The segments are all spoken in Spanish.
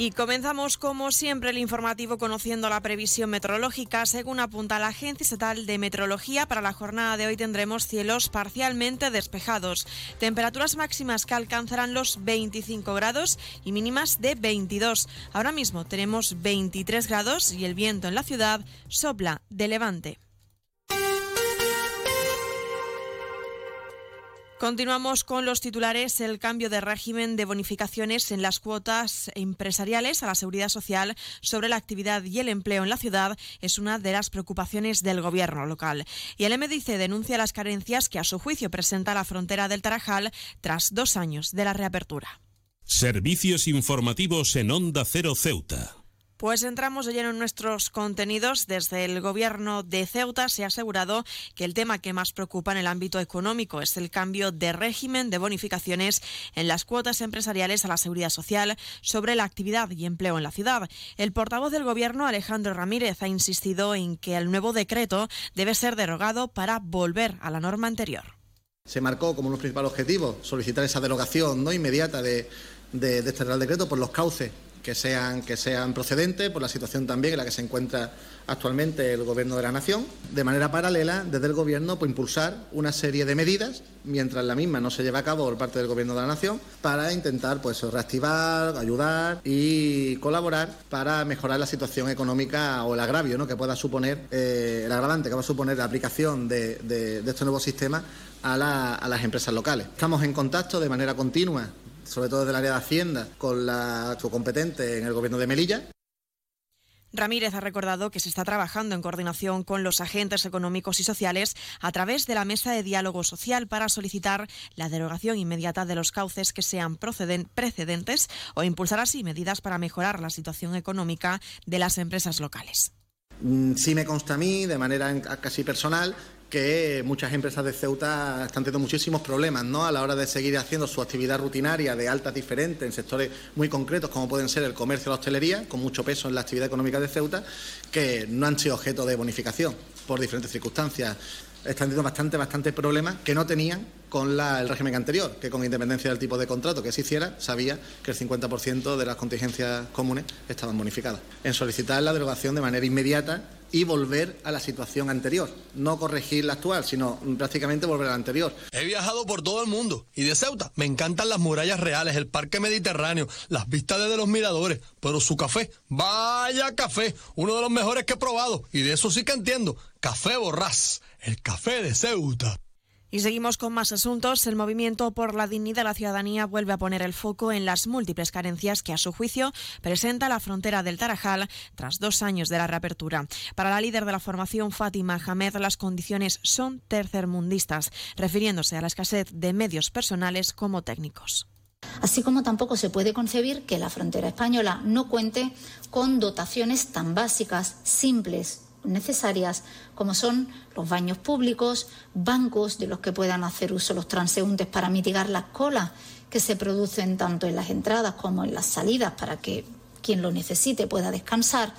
Y comenzamos como siempre el informativo conociendo la previsión meteorológica. Según apunta la Agencia Estatal de Meteorología, para la jornada de hoy tendremos cielos parcialmente despejados, temperaturas máximas que alcanzarán los 25 grados y mínimas de 22. Ahora mismo tenemos 23 grados y el viento en la ciudad sopla de levante. Continuamos con los titulares. El cambio de régimen de bonificaciones en las cuotas empresariales a la seguridad social sobre la actividad y el empleo en la ciudad es una de las preocupaciones del gobierno local. Y el MDC denuncia las carencias que a su juicio presenta la frontera del Tarajal tras dos años de la reapertura. Servicios informativos en Onda Cero Ceuta. Pues entramos lleno en nuestros contenidos. Desde el gobierno de Ceuta se ha asegurado que el tema que más preocupa en el ámbito económico es el cambio de régimen de bonificaciones en las cuotas empresariales a la seguridad social sobre la actividad y empleo en la ciudad. El portavoz del gobierno, Alejandro Ramírez, ha insistido en que el nuevo decreto debe ser derogado para volver a la norma anterior. Se marcó como uno de los principales objetivos solicitar esa derogación no inmediata de este Real Decreto por los cauces que sean, que sean procedentes por la situación también en la que se encuentra actualmente el Gobierno de la Nación. De manera paralela, desde el Gobierno, pues, impulsar una serie de medidas, mientras la misma no se lleva a cabo por parte del Gobierno de la Nación, para intentar pues, reactivar, ayudar y colaborar para mejorar la situación económica o el agravio ¿no? que pueda suponer, eh, el agravante que va a suponer la aplicación de, de, de este nuevo sistema a, la, a las empresas locales. Estamos en contacto de manera continua sobre todo del área de Hacienda, con la su competente en el gobierno de Melilla. Ramírez ha recordado que se está trabajando en coordinación con los agentes económicos y sociales a través de la mesa de diálogo social para solicitar la derogación inmediata de los cauces que sean precedentes o impulsar así medidas para mejorar la situación económica de las empresas locales. Sí me consta a mí, de manera casi personal, que muchas empresas de Ceuta están teniendo muchísimos problemas ¿no? a la hora de seguir haciendo su actividad rutinaria de altas diferentes en sectores muy concretos como pueden ser el comercio y la hostelería, con mucho peso en la actividad económica de Ceuta, que no han sido objeto de bonificación por diferentes circunstancias. Están teniendo bastante, bastante problemas que no tenían con el régimen anterior, que con independencia del tipo de contrato que se hiciera, sabía que el 50% de las contingencias comunes estaban bonificadas. En solicitar la derogación de manera inmediata y volver a la situación anterior. No corregir la actual, sino prácticamente volver a la anterior. He viajado por todo el mundo y de Ceuta me encantan las murallas reales, el parque mediterráneo, las vistas desde los miradores, pero su café, vaya café, uno de los mejores que he probado y de eso sí que entiendo. Café Borrás, el café de Ceuta. Y seguimos con más asuntos. El movimiento por la dignidad de la ciudadanía vuelve a poner el foco en las múltiples carencias que, a su juicio, presenta la frontera del Tarajal tras dos años de la reapertura. Para la líder de la formación, Fátima Hamed, las condiciones son tercermundistas, refiriéndose a la escasez de medios personales como técnicos. Así como tampoco se puede concebir que la frontera española no cuente con dotaciones tan básicas, simples, necesarias como son los baños públicos, bancos de los que puedan hacer uso los transeúntes para mitigar las colas que se producen tanto en las entradas como en las salidas para que quien lo necesite pueda descansar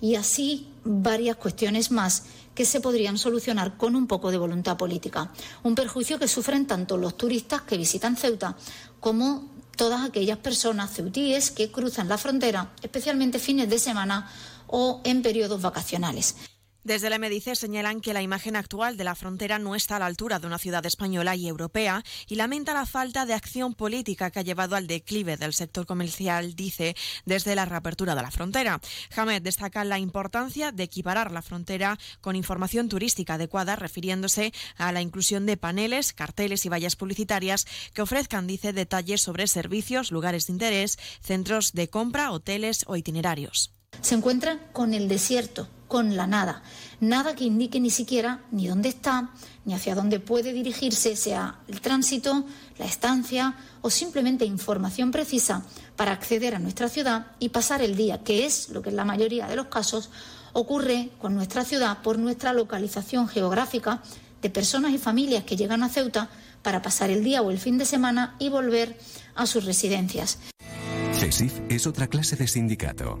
y así varias cuestiones más que se podrían solucionar con un poco de voluntad política. Un perjuicio que sufren tanto los turistas que visitan Ceuta como todas aquellas personas ceutíes que cruzan la frontera, especialmente fines de semana o en periodos vacacionales. Desde el MDC señalan que la imagen actual de la frontera no está a la altura de una ciudad española y europea y lamenta la falta de acción política que ha llevado al declive del sector comercial, dice, desde la reapertura de la frontera. Hamed destaca la importancia de equiparar la frontera con información turística adecuada, refiriéndose a la inclusión de paneles, carteles y vallas publicitarias que ofrezcan, dice, detalles sobre servicios, lugares de interés, centros de compra, hoteles o itinerarios. Se encuentra con el desierto, con la nada. Nada que indique ni siquiera ni dónde está, ni hacia dónde puede dirigirse, sea el tránsito, la estancia o simplemente información precisa para acceder a nuestra ciudad y pasar el día, que es lo que en la mayoría de los casos ocurre con nuestra ciudad por nuestra localización geográfica de personas y familias que llegan a Ceuta para pasar el día o el fin de semana y volver a sus residencias. CESIF es otra clase de sindicato.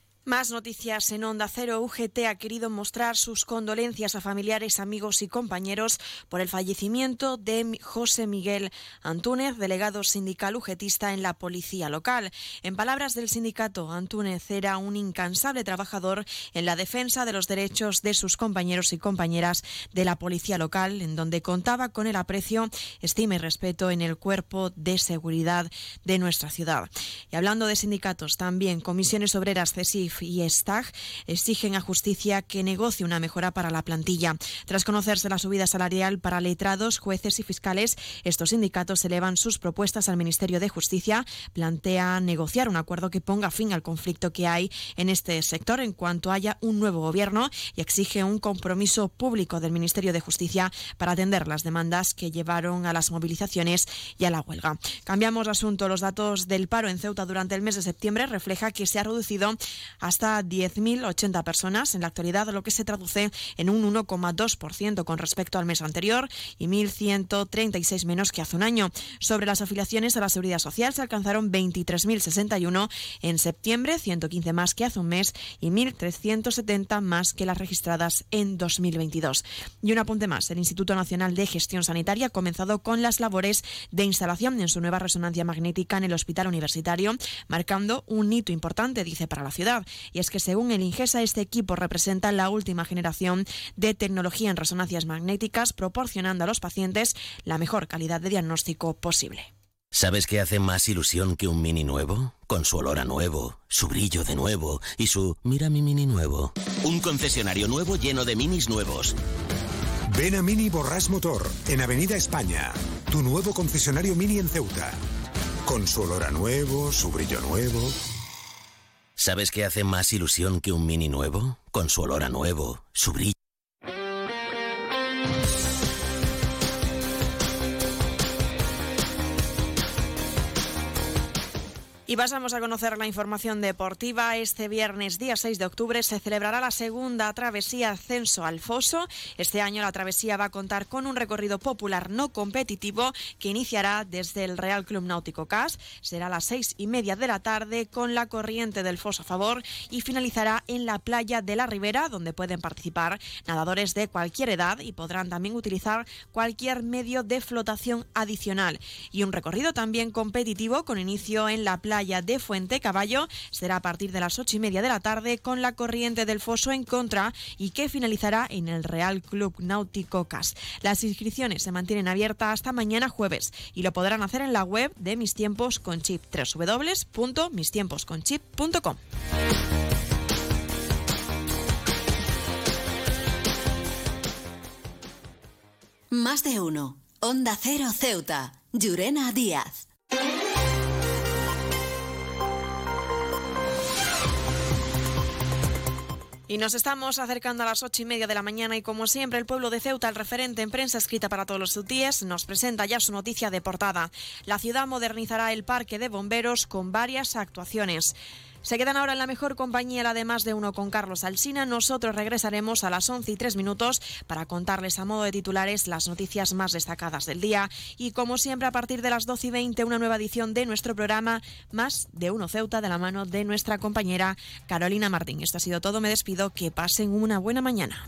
Más noticias en Onda Cero. UGT ha querido mostrar sus condolencias a familiares, amigos y compañeros por el fallecimiento de José Miguel Antúnez, delegado sindical ugetista en la policía local. En palabras del sindicato, Antúnez era un incansable trabajador en la defensa de los derechos de sus compañeros y compañeras de la policía local, en donde contaba con el aprecio, estima y respeto en el cuerpo de seguridad de nuestra ciudad. Y hablando de sindicatos, también comisiones obreras CESIF y STAG exigen a justicia que negocie una mejora para la plantilla. Tras conocerse la subida salarial para letrados, jueces y fiscales, estos sindicatos elevan sus propuestas al Ministerio de Justicia, plantean negociar un acuerdo que ponga fin al conflicto que hay en este sector en cuanto haya un nuevo gobierno y exige un compromiso público del Ministerio de Justicia para atender las demandas que llevaron a las movilizaciones y a la huelga. Cambiamos asunto. Los datos del paro en Ceuta durante el mes de septiembre refleja que se ha reducido hasta 10.080 personas en la actualidad, lo que se traduce en un 1,2% con respecto al mes anterior y 1.136 menos que hace un año. Sobre las afiliaciones a la Seguridad Social se alcanzaron 23.061 en septiembre, 115 más que hace un mes y 1.370 más que las registradas en 2022. Y un apunte más, el Instituto Nacional de Gestión Sanitaria ha comenzado con las labores de instalación en su nueva resonancia magnética en el Hospital Universitario, marcando un hito importante, dice, para la ciudad. Y es que según el Ingesa, este equipo representa la última generación de tecnología en resonancias magnéticas, proporcionando a los pacientes la mejor calidad de diagnóstico posible. ¿Sabes qué hace más ilusión que un mini nuevo? Con su olor a nuevo, su brillo de nuevo y su mira mi mini nuevo. Un concesionario nuevo lleno de minis nuevos. Ven a Mini Borras Motor, en Avenida España. Tu nuevo concesionario Mini en Ceuta. Con su olor a nuevo, su brillo nuevo. ¿Sabes qué hace más ilusión que un mini nuevo? Con su olor a nuevo, su brillo. Y pasamos a conocer la información deportiva. Este viernes, día 6 de octubre, se celebrará la segunda travesía Ascenso al Foso. Este año la travesía va a contar con un recorrido popular no competitivo que iniciará desde el Real Club Náutico CAS. Será a las seis y media de la tarde con la corriente del Foso a favor y finalizará en la playa de la Ribera, donde pueden participar nadadores de cualquier edad y podrán también utilizar cualquier medio de flotación adicional. Y un recorrido también competitivo con inicio en la de Fuente Caballo será a partir de las ocho y media de la tarde con la corriente del Foso en contra y que finalizará en el Real Club Náutico CAS. Las inscripciones se mantienen abiertas hasta mañana jueves y lo podrán hacer en la web de Mis Tiempos con Chip www.mistiemposconchip.com. Más de uno. Onda Cero Ceuta. Llurena Díaz. Y nos estamos acercando a las ocho y media de la mañana y como siempre el pueblo de Ceuta, el referente en prensa escrita para todos los ceutíes, nos presenta ya su noticia de portada. La ciudad modernizará el parque de bomberos con varias actuaciones. Se quedan ahora en la mejor compañía, la de más de uno con Carlos Alsina. Nosotros regresaremos a las 11 y 3 minutos para contarles a modo de titulares las noticias más destacadas del día. Y como siempre, a partir de las 12 y 20, una nueva edición de nuestro programa Más de uno Ceuta de la mano de nuestra compañera Carolina Martín. Esto ha sido todo. Me despido. Que pasen una buena mañana.